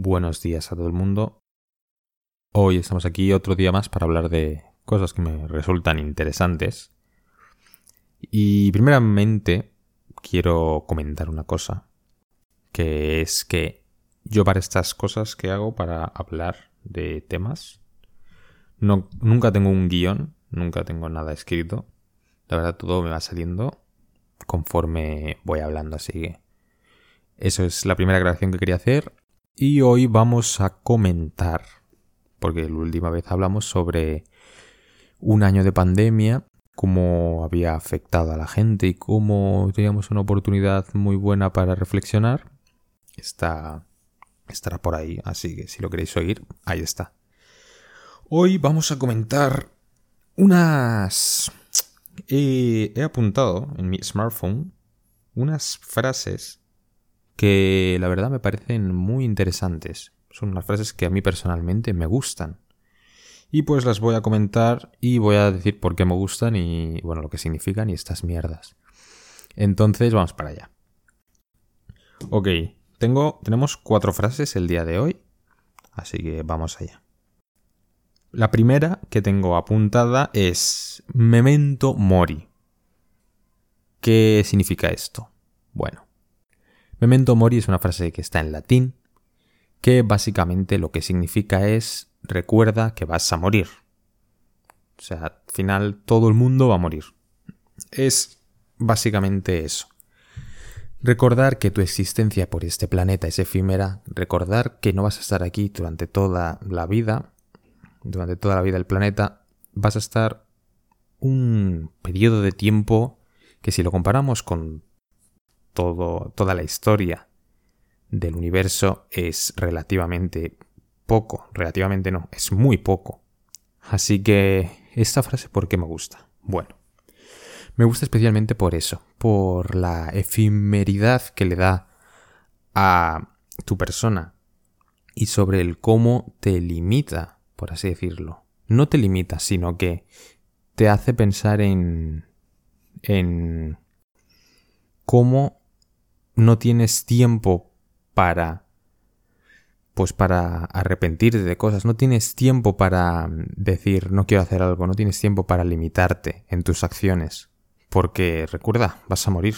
Buenos días a todo el mundo. Hoy estamos aquí otro día más para hablar de cosas que me resultan interesantes. Y primeramente quiero comentar una cosa, que es que yo para estas cosas que hago para hablar de temas, no, nunca tengo un guion, nunca tengo nada escrito. La verdad todo me va saliendo conforme voy hablando, así que eso es la primera grabación que quería hacer y hoy vamos a comentar, porque la última vez hablamos sobre un año de pandemia, cómo había afectado a la gente y cómo teníamos una oportunidad muy buena para reflexionar. Está, estará por ahí, así que si lo queréis oír, ahí está. Hoy vamos a comentar unas... he apuntado en mi smartphone unas frases que la verdad me parecen muy interesantes. Son unas frases que a mí personalmente me gustan. Y pues las voy a comentar y voy a decir por qué me gustan y bueno, lo que significan y estas mierdas. Entonces vamos para allá. Ok, tengo, tenemos cuatro frases el día de hoy, así que vamos allá. La primera que tengo apuntada es Memento Mori. ¿Qué significa esto? Bueno, Memento mori es una frase que está en latín, que básicamente lo que significa es recuerda que vas a morir. O sea, al final todo el mundo va a morir. Es básicamente eso. Recordar que tu existencia por este planeta es efímera, recordar que no vas a estar aquí durante toda la vida, durante toda la vida del planeta, vas a estar un periodo de tiempo que si lo comparamos con toda la historia del universo es relativamente poco, relativamente no, es muy poco. Así que esta frase, ¿por qué me gusta? Bueno, me gusta especialmente por eso, por la efemeridad que le da a tu persona y sobre el cómo te limita, por así decirlo. No te limita, sino que te hace pensar en en cómo no tienes tiempo para pues para arrepentirte de cosas, no tienes tiempo para decir no quiero hacer algo, no tienes tiempo para limitarte en tus acciones, porque recuerda, vas a morir.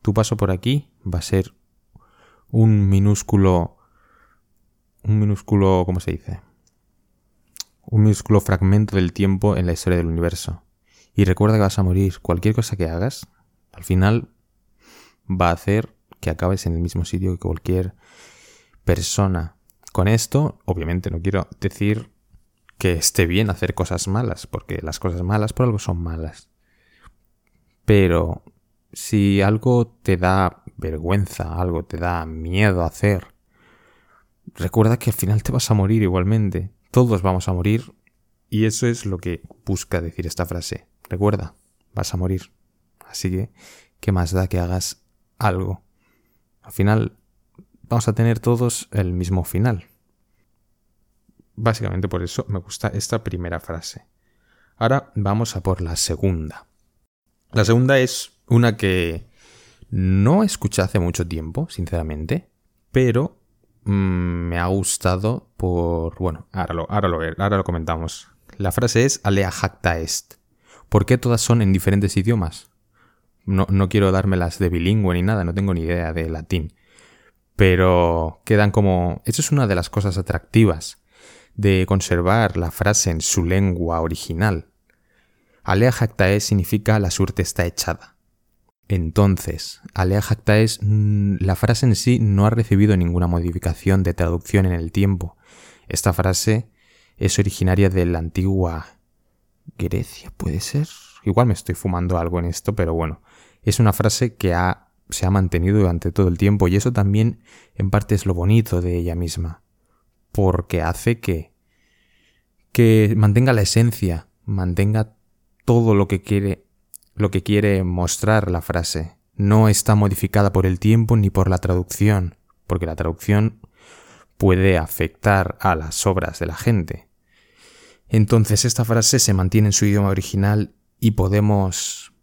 Tu paso por aquí va a ser un minúsculo un minúsculo, ¿cómo se dice? Un minúsculo fragmento del tiempo en la historia del universo. Y recuerda que vas a morir. Cualquier cosa que hagas, al final va a hacer que acabes en el mismo sitio que cualquier persona. Con esto, obviamente no quiero decir que esté bien hacer cosas malas, porque las cosas malas por algo son malas. Pero si algo te da vergüenza, algo te da miedo hacer, recuerda que al final te vas a morir igualmente. Todos vamos a morir. Y eso es lo que busca decir esta frase. Recuerda, vas a morir. Así que, ¿qué más da que hagas algo. Al final vamos a tener todos el mismo final. Básicamente por eso me gusta esta primera frase. Ahora vamos a por la segunda. La segunda es una que no escuché hace mucho tiempo, sinceramente, pero mm, me ha gustado por... Bueno, ahora lo, ahora, lo, ahora lo comentamos. La frase es alea jacta est. ¿Por qué todas son en diferentes idiomas? No, no quiero dármelas de bilingüe ni nada, no tengo ni idea de latín. Pero quedan como... Eso es una de las cosas atractivas de conservar la frase en su lengua original. Alea jactae significa la suerte está echada. Entonces, alea jactae, mm, la frase en sí no ha recibido ninguna modificación de traducción en el tiempo. Esta frase es originaria de la antigua Grecia, ¿puede ser? Igual me estoy fumando algo en esto, pero bueno, es una frase que ha, se ha mantenido durante todo el tiempo y eso también en parte es lo bonito de ella misma, porque hace que, que mantenga la esencia, mantenga todo lo que quiere, lo que quiere mostrar la frase. No está modificada por el tiempo ni por la traducción, porque la traducción puede afectar a las obras de la gente. Entonces esta frase se mantiene en su idioma original y podemos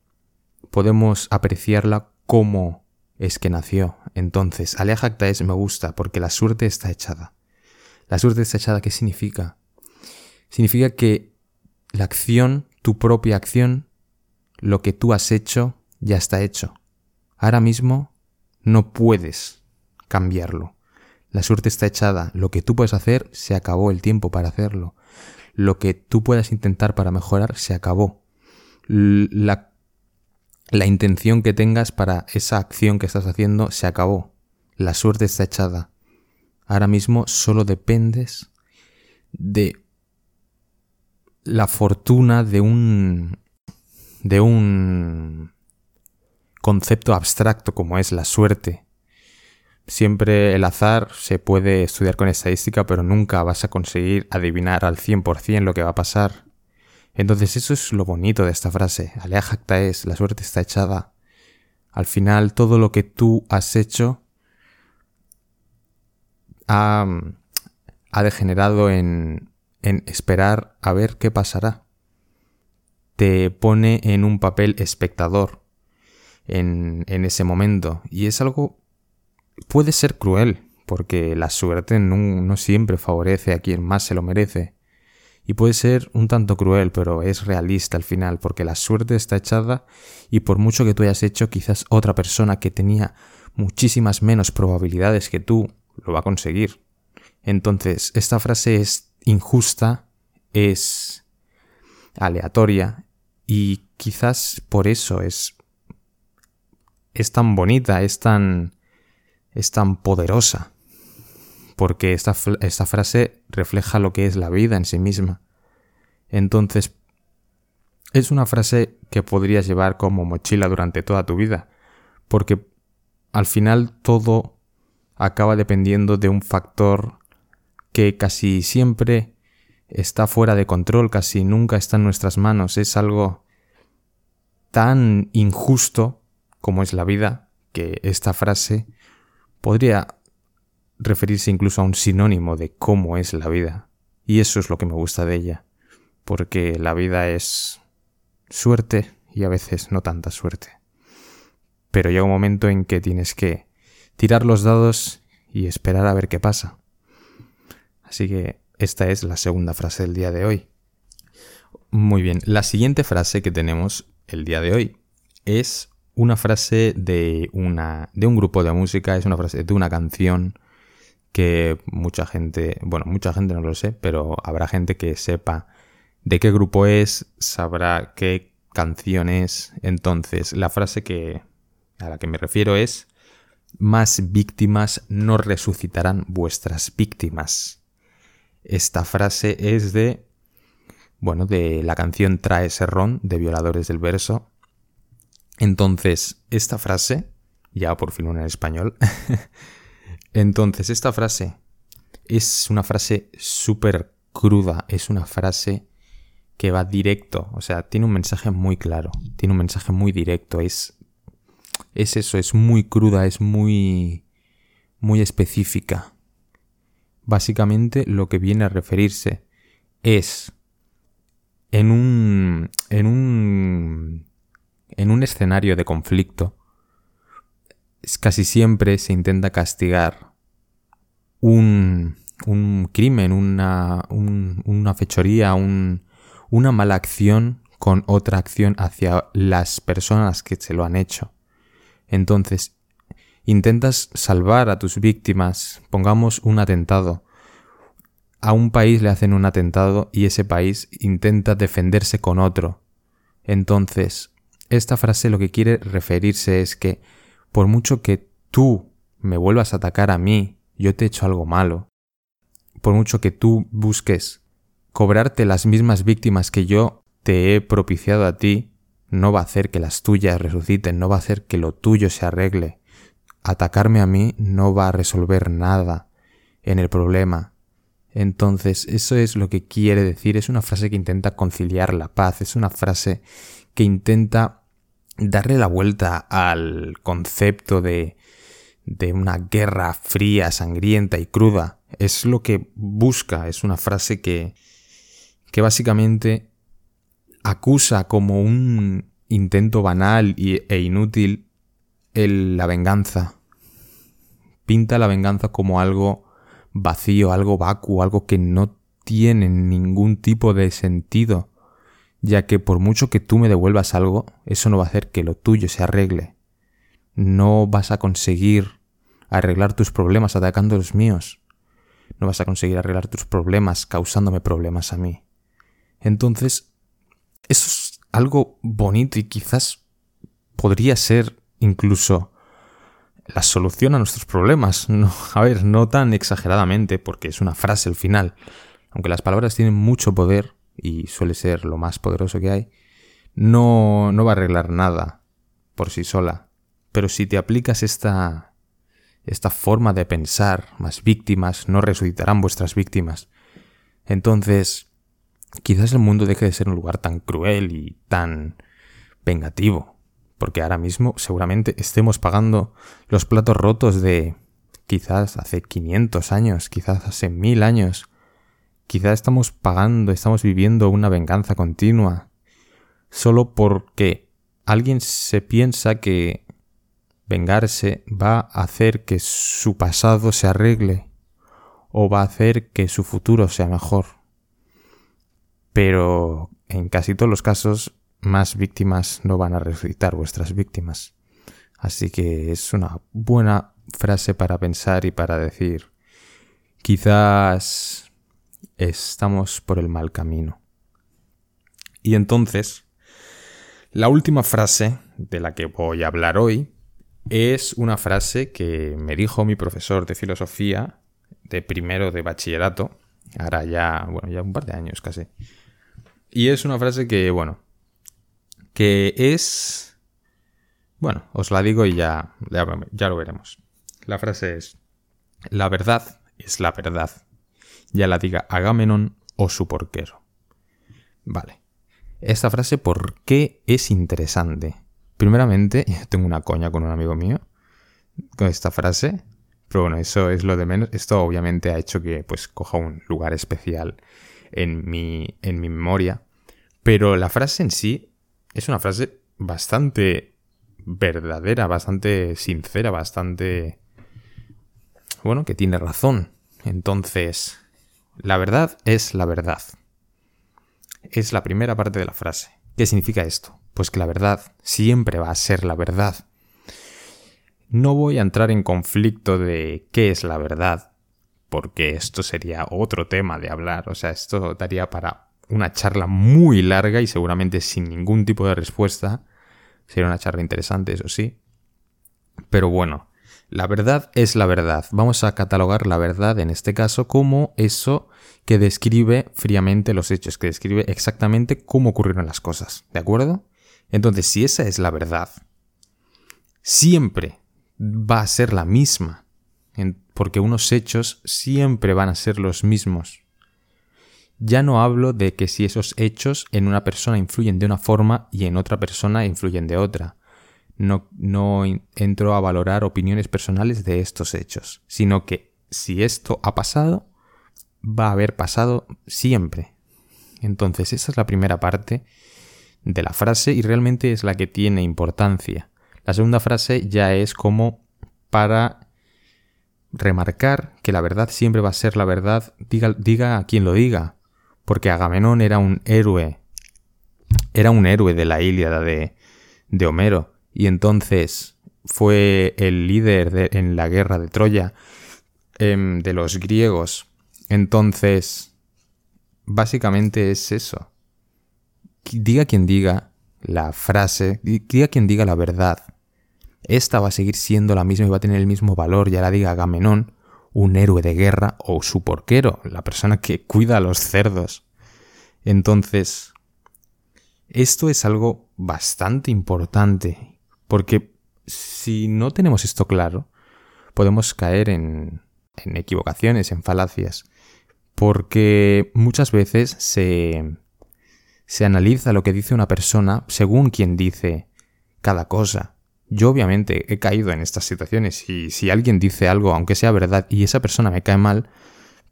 podemos apreciarla como es que nació. Entonces, alea jacta es me gusta porque la suerte está echada. La suerte está echada, ¿qué significa? Significa que la acción, tu propia acción, lo que tú has hecho, ya está hecho. Ahora mismo no puedes cambiarlo. La suerte está echada. Lo que tú puedes hacer, se acabó el tiempo para hacerlo. Lo que tú puedas intentar para mejorar, se acabó. La la intención que tengas para esa acción que estás haciendo se acabó. La suerte está echada. Ahora mismo solo dependes de la fortuna de un de un concepto abstracto como es la suerte. Siempre el azar se puede estudiar con estadística, pero nunca vas a conseguir adivinar al 100% lo que va a pasar. Entonces eso es lo bonito de esta frase. Alea jacta es, la suerte está echada. Al final todo lo que tú has hecho ha, ha degenerado en, en esperar a ver qué pasará. Te pone en un papel espectador en, en ese momento. Y es algo... puede ser cruel, porque la suerte no siempre favorece a quien más se lo merece. Y puede ser un tanto cruel, pero es realista al final, porque la suerte está echada y por mucho que tú hayas hecho, quizás otra persona que tenía muchísimas menos probabilidades que tú lo va a conseguir. Entonces, esta frase es injusta, es aleatoria y quizás por eso es es tan bonita, es tan es tan poderosa porque esta, esta frase refleja lo que es la vida en sí misma. Entonces, es una frase que podrías llevar como mochila durante toda tu vida, porque al final todo acaba dependiendo de un factor que casi siempre está fuera de control, casi nunca está en nuestras manos, es algo tan injusto como es la vida, que esta frase podría referirse incluso a un sinónimo de cómo es la vida. Y eso es lo que me gusta de ella, porque la vida es suerte y a veces no tanta suerte. Pero llega un momento en que tienes que tirar los dados y esperar a ver qué pasa. Así que esta es la segunda frase del día de hoy. Muy bien, la siguiente frase que tenemos el día de hoy es una frase de una de un grupo de música, es una frase de una canción que mucha gente, bueno, mucha gente no lo sé, pero habrá gente que sepa de qué grupo es, sabrá qué canción es. Entonces, la frase que a la que me refiero es más víctimas no resucitarán vuestras víctimas. Esta frase es de bueno, de la canción Trae Serrón de Violadores del Verso. Entonces, esta frase, ya por fin una en español, Entonces, esta frase es una frase súper cruda, es una frase que va directo, o sea, tiene un mensaje muy claro, tiene un mensaje muy directo, es, es eso, es muy cruda, es muy, muy específica. Básicamente lo que viene a referirse es en un, en un, en un escenario de conflicto, casi siempre se intenta castigar un, crimen, una, una fechoría, un, una mala acción con otra acción hacia las personas que se lo han hecho. Entonces, intentas salvar a tus víctimas, pongamos un atentado. A un país le hacen un atentado y ese país intenta defenderse con otro. Entonces, esta frase lo que quiere referirse es que por mucho que tú me vuelvas a atacar a mí, yo te he hecho algo malo. Por mucho que tú busques cobrarte las mismas víctimas que yo te he propiciado a ti, no va a hacer que las tuyas resuciten, no va a hacer que lo tuyo se arregle. Atacarme a mí no va a resolver nada en el problema. Entonces, eso es lo que quiere decir, es una frase que intenta conciliar la paz, es una frase que intenta darle la vuelta al concepto de, de una guerra fría, sangrienta y cruda. Es lo que busca, es una frase que, que básicamente acusa como un intento banal e inútil la venganza. Pinta la venganza como algo vacío, algo vacuo, algo que no tiene ningún tipo de sentido, ya que por mucho que tú me devuelvas algo, eso no va a hacer que lo tuyo se arregle. No vas a conseguir arreglar tus problemas atacando los míos. No vas a conseguir arreglar tus problemas causándome problemas a mí. Entonces, eso es algo bonito y quizás podría ser incluso la solución a nuestros problemas. No, a ver, no tan exageradamente, porque es una frase al final. Aunque las palabras tienen mucho poder, y suele ser lo más poderoso que hay, no, no va a arreglar nada por sí sola. Pero si te aplicas esta, esta forma de pensar, más víctimas no resucitarán vuestras víctimas. Entonces, quizás el mundo deje de ser un lugar tan cruel y tan vengativo. Porque ahora mismo seguramente estemos pagando los platos rotos de quizás hace 500 años, quizás hace mil años. Quizás estamos pagando, estamos viviendo una venganza continua. Solo porque alguien se piensa que vengarse va a hacer que su pasado se arregle o va a hacer que su futuro sea mejor. Pero en casi todos los casos, más víctimas no van a resucitar vuestras víctimas. Así que es una buena frase para pensar y para decir, quizás estamos por el mal camino. Y entonces, la última frase de la que voy a hablar hoy es una frase que me dijo mi profesor de filosofía de primero de bachillerato, ahora ya, bueno, ya un par de años casi. Y es una frase que, bueno, que es... Bueno, os la digo y ya, ya, lo veremos. La frase es, la verdad es la verdad, ya la diga Agamenón o su porquero. Vale. Esta frase, ¿por qué es interesante? Primeramente, tengo una coña con un amigo mío con esta frase, pero bueno, eso es lo de menos. Esto obviamente ha hecho que pues coja un lugar especial en mi, en mi memoria. Pero la frase en sí es una frase bastante verdadera, bastante sincera, bastante... Bueno, que tiene razón. Entonces, la verdad es la verdad. Es la primera parte de la frase. ¿Qué significa esto? Pues que la verdad siempre va a ser la verdad. No voy a entrar en conflicto de qué es la verdad, porque esto sería otro tema de hablar, o sea, esto daría para una charla muy larga y seguramente sin ningún tipo de respuesta. Sería una charla interesante, eso sí. Pero bueno, la verdad es la verdad. Vamos a catalogar la verdad en este caso como eso que describe fríamente los hechos, que describe exactamente cómo ocurrieron las cosas. ¿De acuerdo? Entonces, si esa es la verdad, siempre va a ser la misma, porque unos hechos siempre van a ser los mismos. Ya no hablo de que si esos hechos en una persona influyen de una forma y en otra persona influyen de otra. No, entro a valorar opiniones personales de estos hechos, sino que si esto ha pasado, va a haber pasado siempre. Entonces, esa es la primera parte de la frase y realmente es la que tiene importancia. La segunda frase ya es como para remarcar que la verdad siempre va a ser la verdad, diga, diga a quien lo diga, porque Agamenón era un héroe, era un héroe de la Ilíada de, de Homero, y entonces fue el líder en la guerra de Troya em, de los griegos. Entonces, básicamente es eso diga quien diga la frase, diga quien diga la verdad, esta va a seguir siendo la misma y va a tener el mismo valor, ya la diga Agamenón, un héroe de guerra o su porquero, la persona que cuida a los cerdos. Entonces, esto es algo bastante importante, porque si no tenemos esto claro, podemos caer en, en equivocaciones, en falacias, porque muchas veces se, se analiza lo que dice una persona según quien dice cada cosa. Yo obviamente he caído en estas situaciones y si alguien dice algo, aunque sea verdad, y esa persona me cae mal,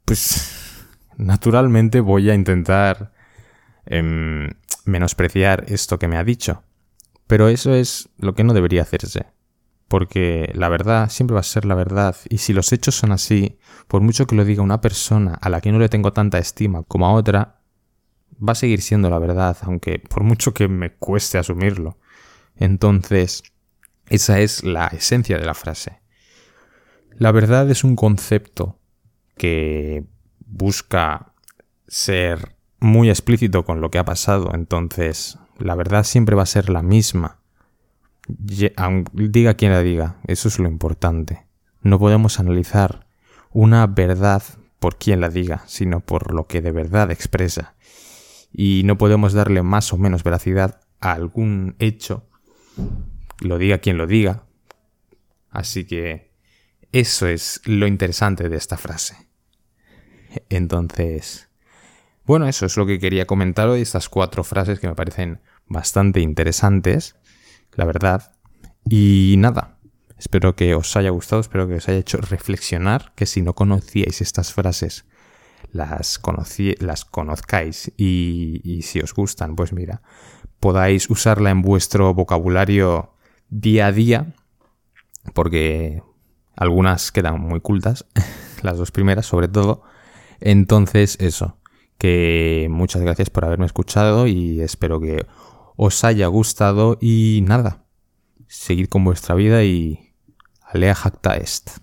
pues naturalmente voy a intentar em, menospreciar esto que me ha dicho. Pero eso es lo que no debería hacerse. porque la verdad siempre va a ser la verdad, y si los hechos son así, por mucho que lo diga una persona a la que no le tengo tanta estima como a otra, va a seguir siendo la verdad, aunque por mucho que me cueste asumirlo. Entonces, esa es la esencia de la frase. La verdad es un concepto que busca ser muy explícito con lo que ha pasado, entonces la verdad siempre va a ser la misma diga quien la diga, eso es lo importante. No podemos analizar una verdad por quien la diga, sino por lo que de verdad expresa. Y no podemos darle más o menos veracidad a algún hecho, lo diga quien lo diga. Así que eso es lo interesante de esta frase. Entonces, bueno, eso es lo que quería comentar hoy, estas cuatro frases que me parecen bastante interesantes la verdad. Y nada, espero que os haya gustado, espero que os haya hecho reflexionar, que si no conocíais estas frases, las, las conozcáis y, y si os gustan, pues mira, podáis usarla en vuestro vocabulario día a día, porque algunas quedan muy cultas, las dos primeras sobre todo. Entonces, eso, que muchas gracias por haberme escuchado y espero que os haya gustado y nada, seguid con vuestra vida y alea jacta est.